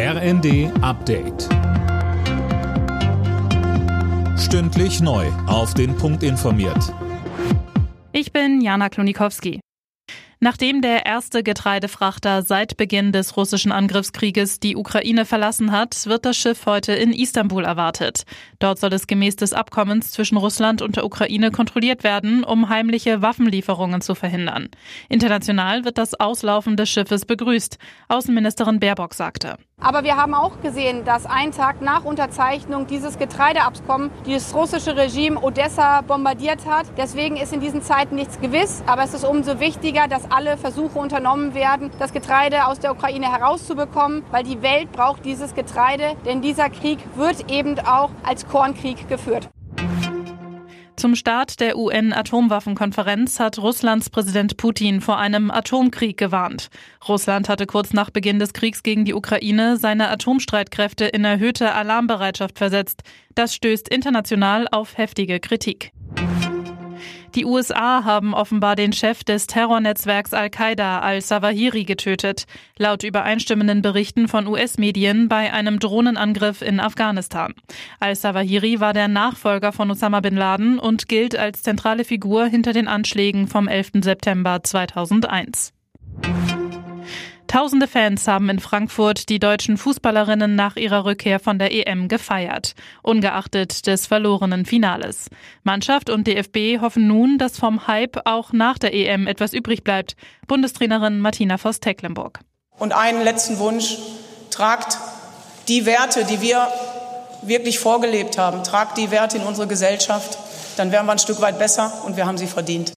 RND Update. Stündlich neu. Auf den Punkt informiert. Ich bin Jana Klonikowski. Nachdem der erste Getreidefrachter seit Beginn des russischen Angriffskrieges die Ukraine verlassen hat, wird das Schiff heute in Istanbul erwartet. Dort soll es gemäß des Abkommens zwischen Russland und der Ukraine kontrolliert werden, um heimliche Waffenlieferungen zu verhindern. International wird das Auslaufen des Schiffes begrüßt. Außenministerin Baerbock sagte. Aber wir haben auch gesehen, dass ein Tag nach Unterzeichnung dieses Getreideabkommen das russische Regime Odessa bombardiert hat. Deswegen ist in diesen Zeiten nichts gewiss. Aber es ist umso wichtiger, dass alle Versuche unternommen werden, das Getreide aus der Ukraine herauszubekommen, weil die Welt braucht dieses Getreide. Denn dieser Krieg wird eben auch als Kornkrieg geführt. Zum Start der UN-Atomwaffenkonferenz hat Russlands Präsident Putin vor einem Atomkrieg gewarnt. Russland hatte kurz nach Beginn des Kriegs gegen die Ukraine seine Atomstreitkräfte in erhöhte Alarmbereitschaft versetzt. Das stößt international auf heftige Kritik. Die USA haben offenbar den Chef des Terrornetzwerks Al-Qaida al-Zawahiri getötet, laut übereinstimmenden Berichten von US-Medien bei einem Drohnenangriff in Afghanistan. Al-Zawahiri war der Nachfolger von Osama bin Laden und gilt als zentrale Figur hinter den Anschlägen vom 11. September 2001. Tausende Fans haben in Frankfurt die deutschen Fußballerinnen nach ihrer Rückkehr von der EM gefeiert, ungeachtet des verlorenen Finales. Mannschaft und DFB hoffen nun, dass vom Hype auch nach der EM etwas übrig bleibt. Bundestrainerin Martina Voss-Tecklenburg. Und einen letzten Wunsch. Tragt die Werte, die wir wirklich vorgelebt haben, tragt die Werte in unsere Gesellschaft. Dann wären wir ein Stück weit besser und wir haben sie verdient.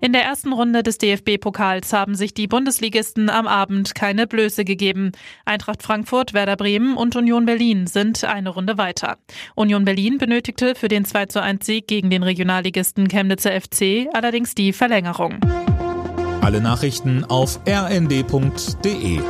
In der ersten Runde des DFB-Pokals haben sich die Bundesligisten am Abend keine Blöße gegeben. Eintracht Frankfurt, Werder Bremen und Union Berlin sind eine Runde weiter. Union Berlin benötigte für den 2 zu 1 Sieg gegen den Regionalligisten Chemnitzer FC allerdings die Verlängerung. Alle Nachrichten auf rnd.de